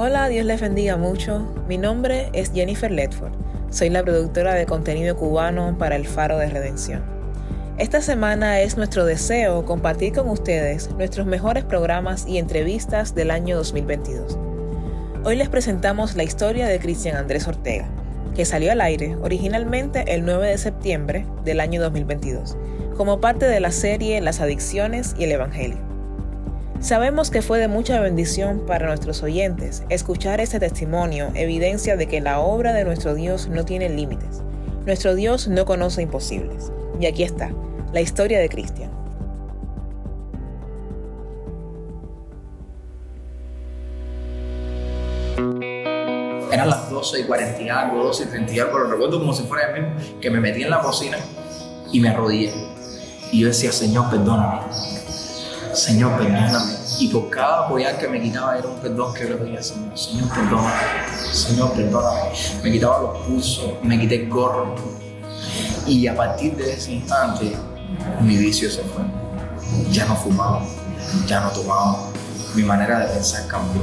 Hola, Dios les bendiga mucho. Mi nombre es Jennifer Ledford. Soy la productora de contenido cubano para el Faro de Redención. Esta semana es nuestro deseo compartir con ustedes nuestros mejores programas y entrevistas del año 2022. Hoy les presentamos la historia de Cristian Andrés Ortega, que salió al aire originalmente el 9 de septiembre del año 2022, como parte de la serie Las Adicciones y el Evangelio. Sabemos que fue de mucha bendición para nuestros oyentes escuchar este testimonio, evidencia de que la obra de nuestro Dios no tiene límites. Nuestro Dios no conoce imposibles. Y aquí está, la historia de Cristian. Eran las 12 y 40 y algo, 12 y 30 y algo, pero recuerdo como si fuera el mismo, que me metí en la cocina y me arrodillé. Y yo decía, Señor, perdóname Señor, perdóname. Y por cada apoyar que me quitaba era un perdón que yo le pedía, Señor, Señor, perdóname. Señor, perdóname. Me quitaba los pulsos, me quité el gorro. Y a partir de ese instante, mi vicio se fue. Ya no fumaba, ya no tomaba. Mi manera de pensar cambió.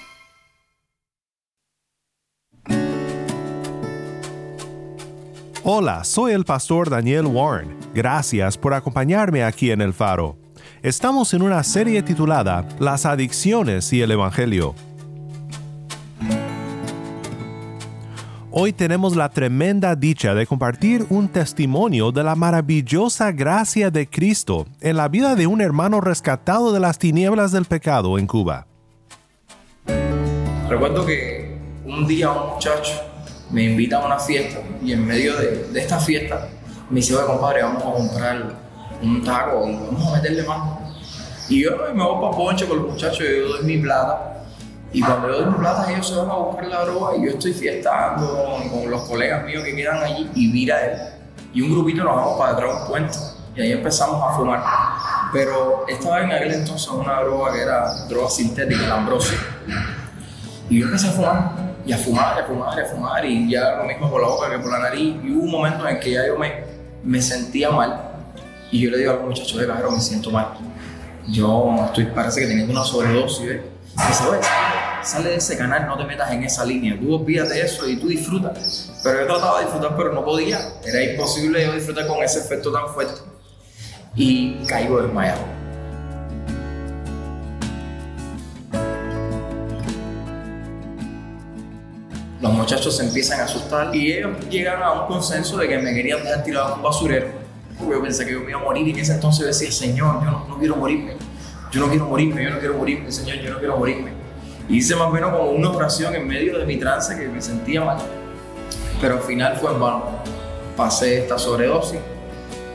Hola, soy el pastor Daniel Warren. Gracias por acompañarme aquí en El Faro. Estamos en una serie titulada Las adicciones y el Evangelio. Hoy tenemos la tremenda dicha de compartir un testimonio de la maravillosa gracia de Cristo en la vida de un hermano rescatado de las tinieblas del pecado en Cuba. Recuerdo que un día un muchacho me invita a una fiesta y en medio de, esta fiesta me dice, oye compadre, vamos a comprar un taco y vamos a meterle mano. Y yo me voy para Ponche con los muchachos, yo doy mi plata. Y cuando yo doy mi plata, ellos se van a buscar la droga y yo estoy fiestando con, los colegas míos que quedan allí y mira él. Y un grupito nos vamos para detrás de un puente y ahí empezamos a fumar. Pero estaba en aquel entonces una droga que era droga sintética, la ambrosia. Y yo empecé a fumar y a fumar, a fumar, a fumar, y ya lo mismo por la boca que por la nariz. Y hubo un momento en que ya yo me, me sentía mal, y yo le digo a los muchachos de cajero, me siento mal. Yo estoy, parece que teniendo una sobredosis, ¿ves? Y dice, sale de ese canal, no te metas en esa línea, tú olvídate eso y tú disfrutas. Pero yo trataba de disfrutar, pero no podía. Era imposible yo disfrutar con ese efecto tan fuerte. Y caigo desmayado los muchachos se empiezan a asustar y ellos llegan a un consenso de que me querían dejar tirado en un basurero. Yo pensé que yo me iba a morir y en ese entonces decía, Señor, yo no, quiero morirme, yo no quiero morirme, yo no quiero morirme, Señor, yo no quiero morirme. Y hice más o menos como una oración en medio de mi trance que me sentía mal. Pero al final fue en vano. Pasé esta sobredosis,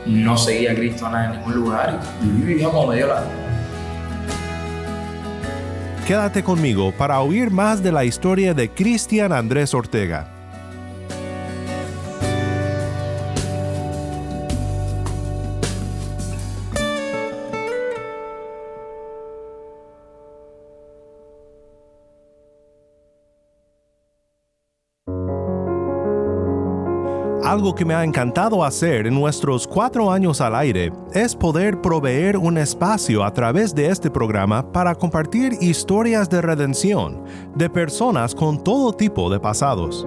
no seguía a Cristo en ningún lugar y vivía como medio la Quédate conmigo para oír más de la historia de Cristian Andrés Ortega. Algo que me ha encantado hacer en nuestros cuatro años al aire es poder proveer un espacio a través de este programa para compartir historias de redención de personas con todo tipo de pasados.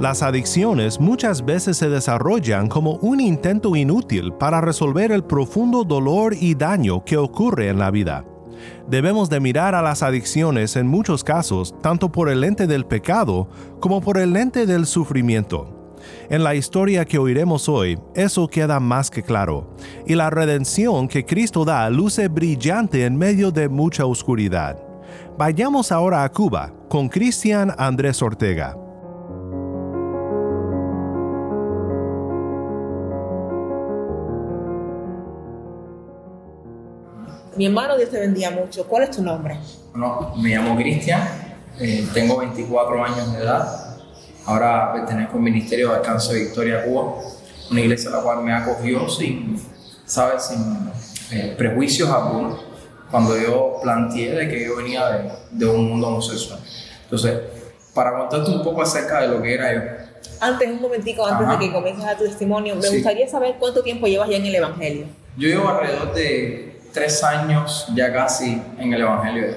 Las adicciones muchas veces se desarrollan como un intento inútil para resolver el profundo dolor y daño que ocurre en la vida. Debemos de mirar a las adicciones en muchos casos tanto por el lente del pecado como por el lente del sufrimiento. En la historia que oiremos hoy, eso queda más que claro, y la redención que Cristo da luce brillante en medio de mucha oscuridad. Vayamos ahora a Cuba con Cristian Andrés Ortega. Mi hermano, Dios te bendiga mucho. ¿Cuál es tu nombre? Bueno, me llamo Cristian, eh, tengo 24 años de edad. Ahora pertenezco al Ministerio de Alcance de Victoria Cuba, una iglesia a la cual me acogió sin, ¿sabes? Sin eh, prejuicios algunos, cuando yo planteé de que yo venía de, de un mundo homosexual. Entonces, para contarte un poco acerca de lo que era yo. Antes, un momentico, antes Ajá. de que comiences a tu testimonio, me Sí. gustaría saber cuánto tiempo llevas ya en el Evangelio. Yo llevo alrededor de tres años ya casi en el Evangelio de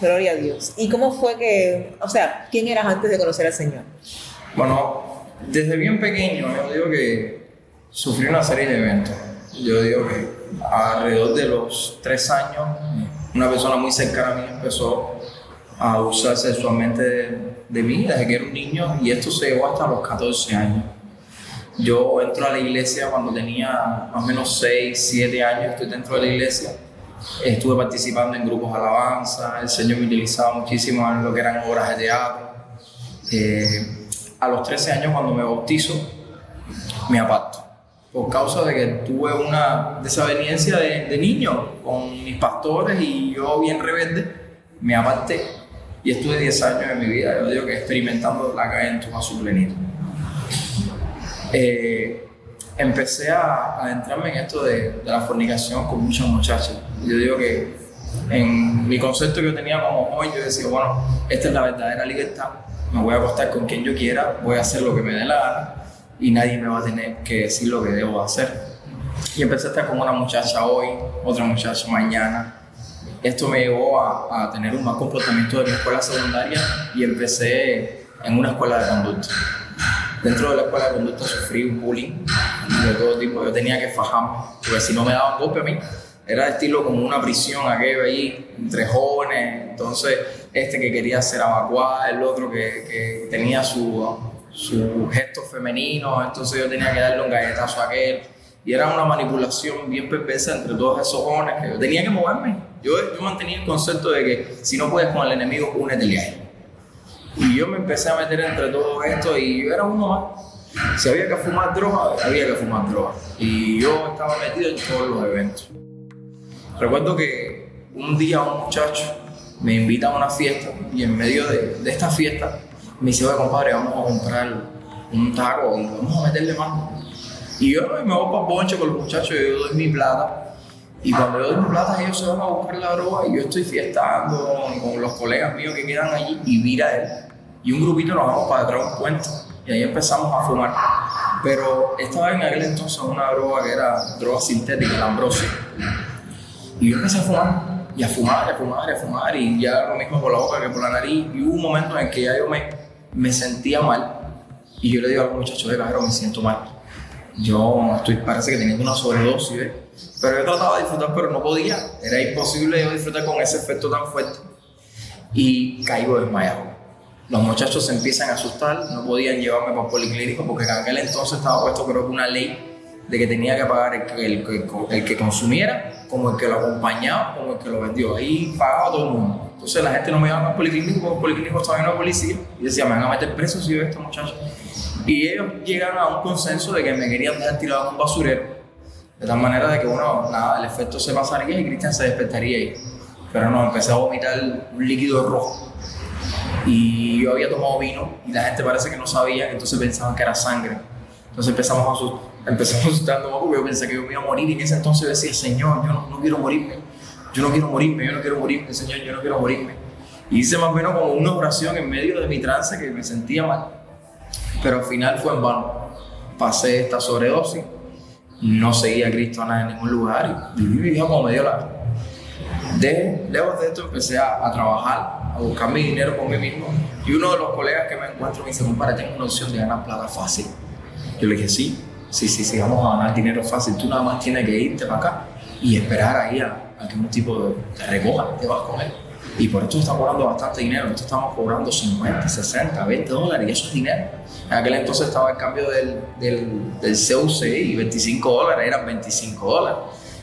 Gloria a Dios. ¿Y cómo fue que, o sea, quién eras antes de conocer al Señor? Bueno, desde bien pequeño yo digo que sufrí una serie de eventos. Yo digo que alrededor de los tres años, una persona muy cercana a mí empezó a abusar sexualmente de, de mí desde que era un niño y esto se llevó hasta los 14 años. Yo entro a la iglesia cuando tenía más o menos 6, 7 años, estoy dentro de la iglesia. Estuve participando en grupos de alabanza, el Señor me utilizaba muchísimo en lo que eran obras de teatro. Eh, a los 13 años cuando me bautizo, me aparto. Por causa de que tuve una desaveniencia de, niño con mis pastores y yo bien rebelde, me aparté y estuve 10 años de mi vida, yo digo que experimentando la calle en toda su plenitud. Eh, empecé a adentrarme en esto de, de la fornicación con muchas muchachas. Yo digo que en mi concepto que yo tenía como joven, yo decía, bueno, esta es la verdadera libertad, me voy a acostar con quien yo quiera, voy a hacer lo que me dé la gana y nadie me va a tener que decir lo que debo hacer. Y empecé a estar con una muchacha hoy, otra muchacha mañana. Esto me llevó a, a tener un mal comportamiento de mi escuela secundaria y empecé en una escuela de conducta. Dentro de la escuela de conducta sufrí un bullying de todo tipo. Yo tenía que fajarme, porque si no me daban golpe a mí, era estilo como una prisión aquello ahí, entre jóvenes. Entonces, este que quería ser evacuado, el otro que, que tenía su, su gesto femenino, entonces yo tenía que darle un galletazo a aquel. Y era una manipulación bien perversa entre todos esos jóvenes que yo tenía que moverme. Yo, yo mantenía el concepto de que si no puedes con el enemigo, únete a él. Y yo me empecé a meter entre todo esto y yo era uno más. Si había que fumar droga, había que fumar droga. Y yo estaba metido en todos los eventos. Recuerdo que un día un muchacho me invita a una fiesta y en medio de, de esta fiesta me dice, oye compadre, vamos a comprar un taco y vamos a meterle mano. Y yo me voy para el bonche con los muchachos yo doy mi plata. Y cuando yo doy mi plata, ellos se van a buscar la droga y yo estoy fiestando con, con los colegas míos que quedan allí y vira él. Y un grupito nos vamos para detrás de un puente. Y ahí empezamos a fumar. Pero estaba en aquel entonces una droga que era droga sintética, la ambrosia. Y yo empecé a fumar, y a fumar, y a fumar, y a fumar, y ya lo mismo por la boca que por la nariz. Y hubo un momento en que ya yo me, me sentía mal. Y yo le digo a los muchachos, de cajero, me siento mal. Yo estoy, parece que teniendo una sobredosis, ¿ves? Pero yo trataba de disfrutar, pero no podía. Era imposible yo disfrutar con ese efecto tan fuerte. Y caigo desmayado. Los muchachos se empiezan a asustar, no podían llevarme para el policlínico porque en aquel entonces estaba puesto creo que una ley de que tenía que pagar el que, consumiera, como el que lo acompañaba, como el que lo vendió. Ahí pagaba todo el mundo. Entonces la gente no me llevaba al policlínico porque el policlínico estaba lleno de policía y decía, me van a meter preso si a estos muchachos. Y ellos llegan a un consenso de que me querían dejar tirado en un basurero, de tal manera de que, bueno, nada, el efecto se pasaría y Cristian se despertaría ahí. Pero no, empecé a vomitar un líquido rojo. Y yo había tomado vino y la gente parece que no sabía, entonces pensaban que era sangre. Entonces empezamos a asustar, empezamos a asustarnos porque yo pensé que yo me iba a morir y en ese entonces yo decía, Señor, yo no, quiero morirme, yo no quiero morirme, yo no quiero morirme, Señor, yo no quiero morirme. Hice más o menos como una oración en medio de mi trance que me sentía mal. Pero al final fue en vano. Pasé esta sobredosis, no seguía a Cristo nada en ningún lugar y viví como me dio la. De, lejos de esto empecé a trabajar, buscar mi dinero por mí mismo. Y uno de los colegas que me encuentro me dice, compadre, tengo una opción de ganar plata fácil. Yo le dije, sí, sí, sí, sí, vamos a ganar dinero fácil. Tú nada más tienes que irte para acá y esperar ahí a, que un tipo te recoja, te vas con él. Y por esto está cobrando bastante dinero. Nosotros estamos cobrando 50, 60, 20 dólares y eso es dinero. En aquel entonces estaba el cambio del, del, CUC y 25 dólares, eran 25 dólares.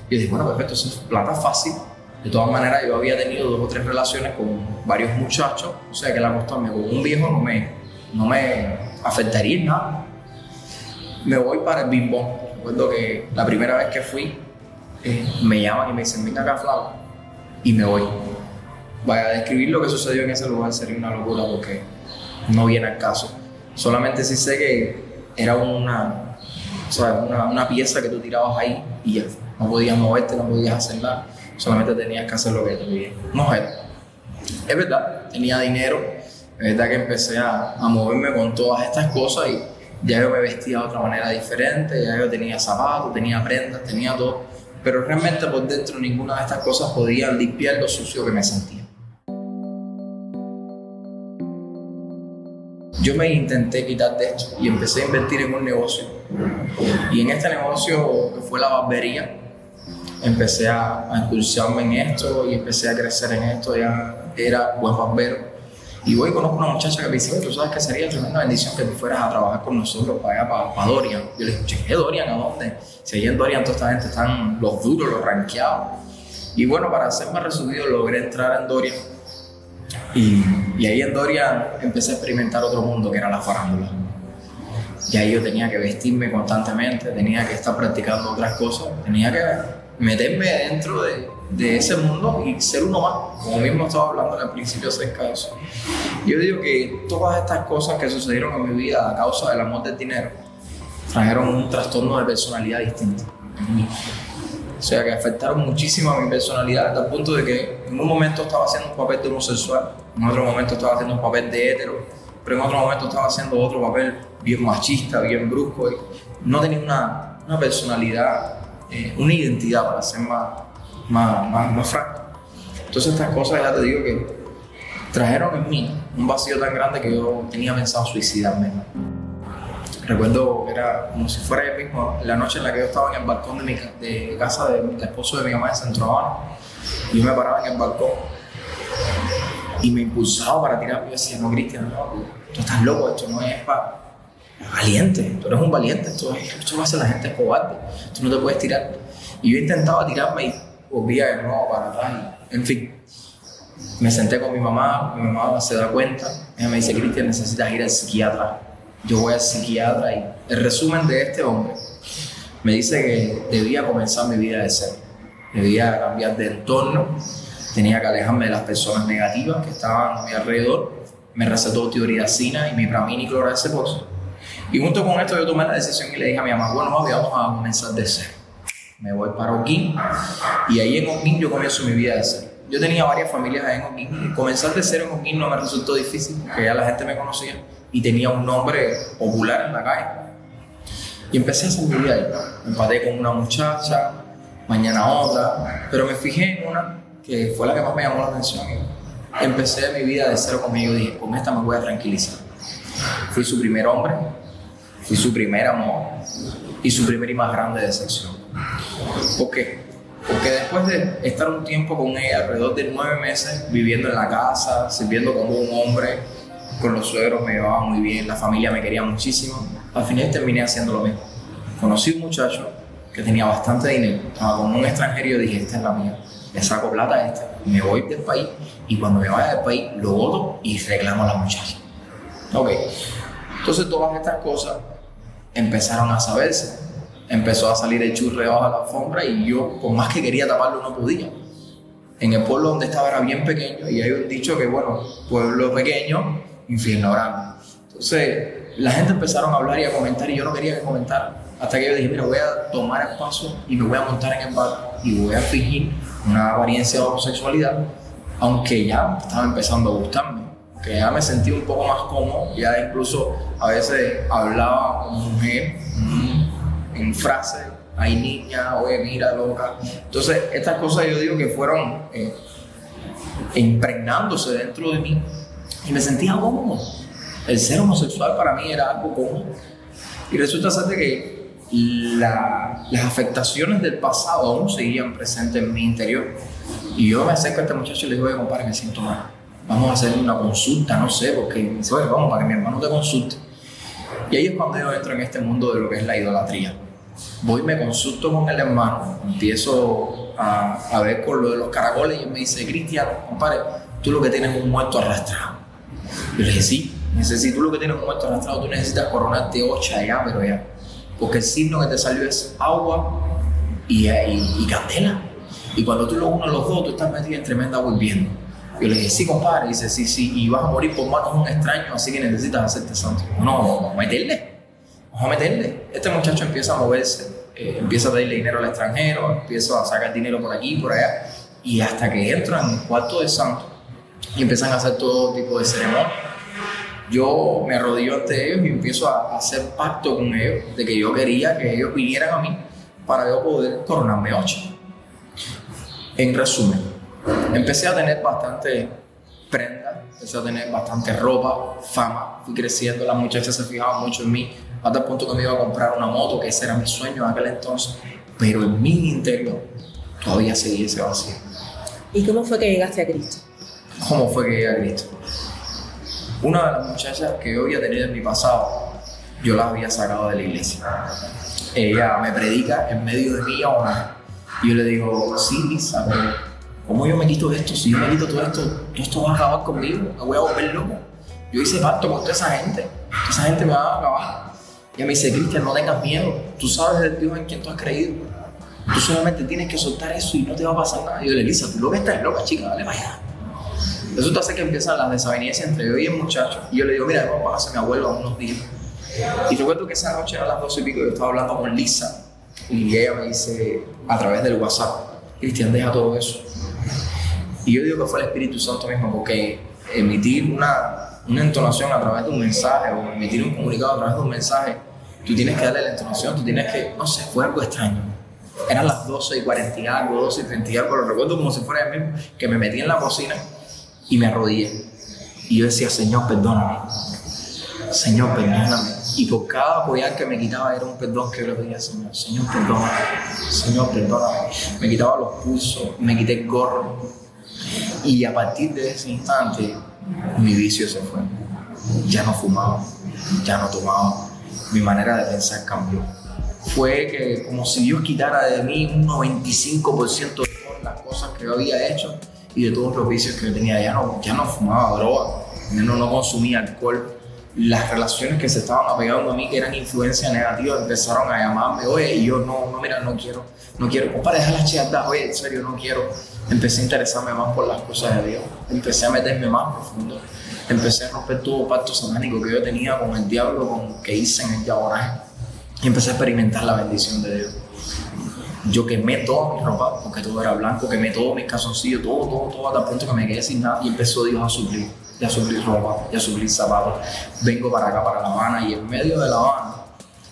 Yo dije, bueno, perfecto, eso es plata fácil. De todas maneras, yo había tenido dos o tres relaciones con varios muchachos, o sea que la acostarme con un viejo no me, no me afectaría nada. Me voy para el bimbón. Recuerdo que la primera vez que fui, eh, me llaman y me dicen, venga acá, Flavio, y me voy. Vaya, describir lo que sucedió en ese lugar sería una locura porque no viene al caso. Solamente sí sé que era una, o una, una pieza que tú tirabas ahí y ya. No podías moverte, no podías hacer nada. Solamente tenías que hacer lo que te pedían. No era. Es verdad, tenía dinero. Es verdad que empecé a, moverme con todas estas cosas y ya yo me vestía de otra manera diferente, ya yo tenía zapatos, tenía prendas, tenía todo, pero realmente por dentro ninguna de estas cosas podía limpiar lo sucio que me sentía. Yo me intenté quitar de esto y empecé a invertir en un negocio. Y en este negocio, fue la barbería, empecé a, a impulsarme en esto y empecé a crecer en esto. Ya era buen barbero. Y hoy conozco una muchacha que me dice, tú sabes que sería tremenda bendición que tú fueras a trabajar con nosotros para allá, para, para Dorian. Yo le dije, ¿qué Dorian? ¿A dónde? Si allí en Dorian toda esta gente están los duros, los ranqueados. Y bueno, para hacer más resumido, logré entrar en Dorian. Y, y ahí en Dorian empecé a experimentar otro mundo que era la farándula. Y ahí yo tenía que vestirme constantemente, tenía que estar practicando otras cosas, tenía que meterme dentro de, de ese mundo y ser uno más, como mismo estaba hablando al principio acerca de eso. Yo digo que todas estas cosas que sucedieron en mi vida a causa del amor del dinero trajeron un trastorno de personalidad distinto. O sea, que afectaron muchísimo a mi personalidad hasta el punto de que en un momento estaba haciendo un papel de homosexual, en otro momento estaba haciendo un papel de hetero, pero en otro momento estaba haciendo otro papel bien machista, bien brusco. Y no tenía una, una personalidad, eh, una identidad para ser más, más, más, franco. Entonces estas cosas ya te digo que trajeron en mí un vacío tan grande que yo tenía pensado suicidarme. Recuerdo que era como si fuera el mismo, la noche en la que yo estaba en el balcón de, mi, de casa del esposo de mi mamá en Centro Habana. Yo me paraba en el balcón y me impulsaba para tirar. Yo decía, no, Cristian, no, tú estás loco, esto no es para valiente, tú eres un valiente, esto, es, esto lo hace la gente cobarde, tú no te puedes tirar. Y yo intentaba tirarme y volvía de nuevo para atrás. en fin, me senté con mi mamá, mi mamá se da cuenta, ella me dice, Cristian, necesitas ir al psiquiatra. Yo voy al psiquiatra y el resumen de este hombre me dice que debía comenzar mi vida de cero, debía cambiar de entorno, tenía que alejarme de las personas negativas que estaban a mi alrededor, me recetó tioridacina y mi y clorazepam. Y junto con esto yo tomé la decisión y le dije a mi mamá, bueno, mami, vamos a comenzar de cero. Me voy para Oquín y ahí en Oquín yo comienzo mi vida de cero. Yo tenía varias familias ahí en Oquín y comenzar de cero en Oquín no me resultó difícil, porque ya la gente me conocía y tenía un nombre popular en la calle. Y empecé a hacer mi vida ahí. Empaté con una muchacha, mañana otra, pero me fijé en una que fue la que más me llamó la atención. Empecé mi vida de cero conmigo y dije, con esta me voy a tranquilizar. Fui su primer hombre, fui su primer amor y su primer y más grande decepción. ¿Por qué? Porque después de estar un tiempo con ella, alrededor de nueve meses, viviendo en la casa, sirviendo como un hombre, con los suegros me llevaba muy bien, la familia me quería muchísimo, al final terminé haciendo lo mismo. Conocí un muchacho que tenía bastante dinero, estaba con un extranjero y dije, esta es la mía, le saco plata a esta, me voy del país y cuando me vaya del país lo voto y reclamo a la muchacha. Ok, entonces todas estas cosas empezaron a saberse. Empezó a salir el churre bajo la alfombra y yo, por más que quería taparlo, no podía. En el pueblo donde estaba era bien pequeño y hay un dicho que, bueno, pueblo pequeño, infierno grande. Entonces, la gente empezaron a hablar y a comentar y yo no quería que comentaran. Hasta que yo dije, mira, voy a tomar el paso y me voy a montar en el barco y voy a fingir una apariencia de homosexualidad, aunque ya estaba empezando a gustarme que ya me sentí un poco más cómodo, ya incluso a veces hablaba con mujer mm, en frases, hay niña, oye, mira, loca. Entonces, estas cosas yo digo que fueron eh, impregnándose dentro de mí y me sentía cómodo. El ser homosexual para mí era algo cómodo. Y resulta ser de que la- las afectaciones del pasado aún seguían presentes en mi interior. Y yo me acerco a este muchacho y le digo, oye, compadre, me siento mal. Vamos a hacer una consulta, no sé, porque dice, oye, vamos, para que mi hermano te consulte. Y ahí es cuando yo entro en este mundo de lo que es la idolatría. Voy, me consulto con el hermano, empiezo a, a ver con lo de los caracoles y él me dice, Cristian, compadre, tú lo que tienes es un muerto arrastrado. Yo le dije, sí, necesito lo que tienes un muerto arrastrado, tú necesitas coronarte ocha ya, pero ya. Porque el signo que te salió es agua y, y, y candela. Y cuando tú lo unes los dos, tú estás metido en tremenda volviendo. Yo le dije, sí, compadre. Y dice, sí, sí, y vas a morir por manos de un extraño, así que necesitas hacerte santo. No, vamos a meterle. Vamos a meterle. Este muchacho empieza a moverse, eh, empieza a pedirle dinero al extranjero, empieza a sacar dinero por aquí, por allá. Y hasta que entran en el cuarto de santo y empiezan a hacer todo tipo de ceremonias yo me arrodillo ante ellos y empiezo a hacer pacto con ellos de que yo quería que ellos vinieran a mí para yo poder coronarme ocho. En resumen, empecé a tener bastante prenda, empecé a tener bastante ropa, fama, fui creciendo, las muchachas se fijaban mucho en mí, hasta el punto que me iba a comprar una moto, que ese era mi sueño en aquel entonces, pero en mi interior todavía seguía ese vacío. ¿Y cómo fue que llegaste a Cristo? ¿Cómo fue que llegué a Cristo? Una de las muchachas que yo había tenido en mi pasado, yo la había sacado de la iglesia. Ella me predica en medio de mi honra. Y yo le digo, sí, Lisa, pero ¿cómo yo me quito esto? Si yo me quito todo esto, todo esto va a acabar conmigo, me voy a volver loco. Yo hice pacto con toda esa gente, toda esa gente me va a acabar. Y me dice, Cristian, no tengas miedo, tú sabes del Dios en quien tú has creído. Tú solamente tienes que soltar eso y no te va a pasar nada. Y yo le digo, Lisa, tú lo que estás loca, chica, dale para allá. Resulta ser que empiezan las desavenencias entre yo y el muchacho. Y yo le digo, mira, vamos a casa mi abuelo a unos días. Y recuerdo que esa noche a las 12 y pico yo estaba hablando con Lisa. Y ella me dice a través del WhatsApp, Cristian, deja todo eso. Y yo digo que fue el Espíritu Santo mismo, porque emitir una, una entonación a través de un mensaje o emitir un comunicado a través de un mensaje, tú tienes que darle la entonación, tú tienes que, no sé, fue algo extraño. Eran las 12 y 40 y algo, 12 y 30 y algo, lo recuerdo como si fuera el mismo, que me metí en la cocina y me arrodillé. Y yo decía, Señor, perdóname. Señor, perdóname. Y por cada apoyar que me quitaba era un perdón que yo le pedía, Señor. Señor, perdóname. Señor, perdóname. Me quitaba los pulsos, me quité el gorro. Y a partir de ese instante, mi vicio se fue. Ya no fumaba, ya no tomaba. Mi manera de pensar cambió. Fue que como si Dios quitara de mí un 95% de todas las cosas que había hecho y de todos los vicios que yo tenía. Ya no, ya no fumaba droga, no, no consumía alcohol. Las relaciones que se estaban apegando a mí, que eran influencia negativa, empezaron a llamarme, oye, y yo no, no, mira, no quiero, no quiero, compadre, deja las chiatas, oye, en serio, no quiero. Empecé a interesarme más por las cosas de Dios, empecé a meterme más profundo, empecé a romper todo pacto satánico que yo tenía con el diablo, con que hice en el yaboraje, y empecé a experimentar la bendición de Dios. Yo quemé toda mi ropa, porque todo era blanco, quemé todos mis calzoncillos, todo, todo, todo, hasta el punto que me quedé sin nada y empezó Dios a suplir, y a suplir ropa, y a suplir zapatos. Vengo para acá, para La Habana, y en medio de La Habana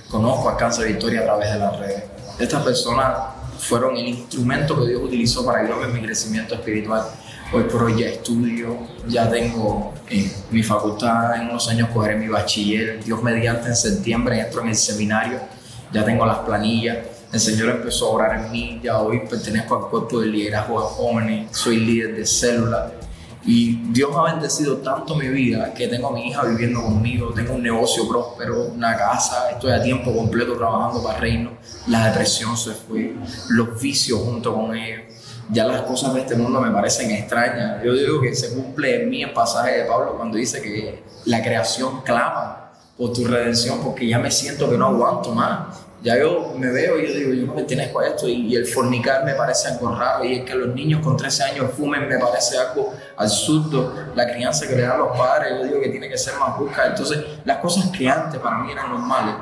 conozco a Cáncer Victoria a través de las redes. Estas personas fueron el instrumento que Dios utilizó para ayudarme en mi crecimiento espiritual. Hoy por hoy ya estudio, ya tengo eh, mi facultad, en unos años cogeré mi bachiller, Dios mediante en septiembre entro en el seminario, ya tengo las planillas, el Señor empezó a orar en mí, ya hoy pertenezco al cuerpo de liderazgo de jóvenes, soy líder de célula. Y Dios ha bendecido tanto mi vida que tengo a mi hija viviendo conmigo, tengo un negocio próspero, una casa, estoy a tiempo completo trabajando para el reino. La depresión se fue, los vicios junto con ellos. Ya las cosas de este mundo me parecen extrañas. Yo digo que se cumple en mí el pasaje de Pablo cuando dice que la creación clama por tu redención porque ya me siento que no aguanto más ya yo me veo y yo digo, yo no pertenezco a esto y, el fornicar me parece algo raro y es que los niños con 13 años fumen me parece algo absurdo, la crianza que le dan los padres, yo digo que tiene que ser más busca, entonces las cosas que antes para mí eran normales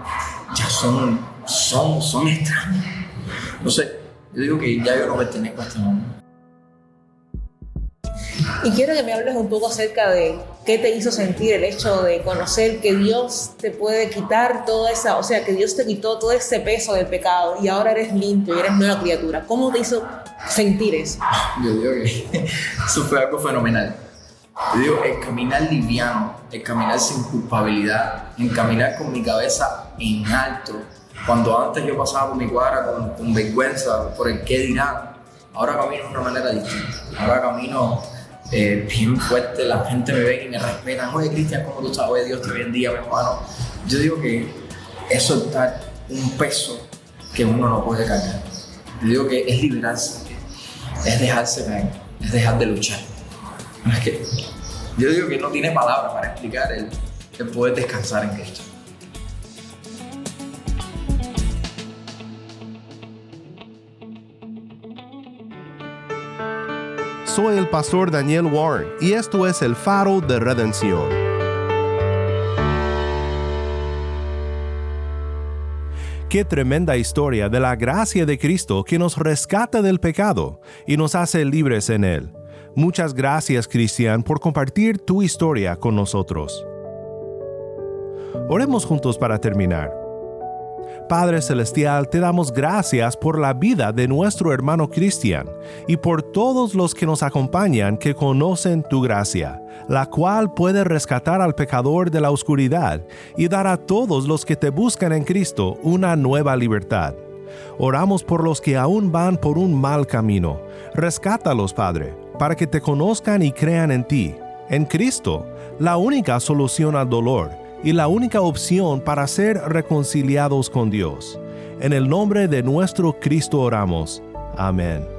ya son, son, son extrañas. Entonces yo digo que ya yo no pertenezco a este mundo. Y quiero que me hables un poco acerca de qué te hizo sentir el hecho de conocer que Dios te puede quitar toda esa, o sea, que Dios te quitó todo ese peso del pecado y ahora eres limpio y eres nueva criatura. ¿Cómo te hizo sentir eso? Yo digo que eso fue algo fenomenal. Yo digo, el caminar liviano, el caminar sin culpabilidad, el caminar con mi cabeza en alto. Cuando antes yo pasaba por mi cuadra con, con vergüenza por el qué dirán, ahora camino de una manera distinta. Ahora camino eh, bien fuerte, la gente me ve y me respetan. Oye, Cristian, ¿cómo tú? Oye, Dios te bendiga, mi hermano. Yo digo que eso está un peso que uno no puede cargar. Yo digo que es liberarse, es dejarse caer, es dejar de luchar. Es que yo digo que no tiene palabras para explicar el poder descansar en Cristo. Soy el pastor Daniel Warren y esto es el faro de redención. Qué tremenda historia de la gracia de Cristo que nos rescata del pecado y nos hace libres en él. Muchas gracias, Cristian, por compartir tu historia con nosotros. Oremos juntos para terminar. Padre Celestial, te damos gracias por la vida de nuestro hermano Cristian y por todos los que nos acompañan que conocen tu gracia, la cual puede rescatar al pecador de la oscuridad y dar a todos los que te buscan en Cristo una nueva libertad. Oramos por los que aún van por un mal camino. Rescátalos, Padre, para que te conozcan y crean en ti, en Cristo, la única solución al dolor y la única opción para ser reconciliados con Dios. En el nombre de nuestro Cristo oramos. Amén.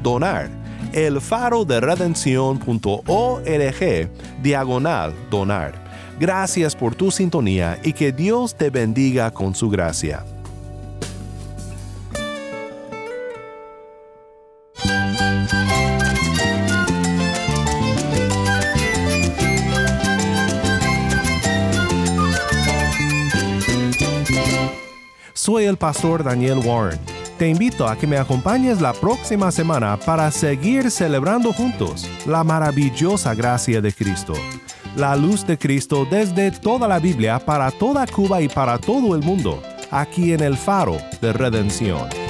donar elfaroderedención.org diagonal donar. Gracias por tu sintonía y que Dios te bendiga con su gracia. Soy el pastor Daniel Warren. Te invito a que me acompañes la próxima semana para seguir celebrando juntos la maravillosa gracia de Cristo. La luz de Cristo desde toda la Biblia para toda Cuba y para todo el mundo, aquí en el faro de redención.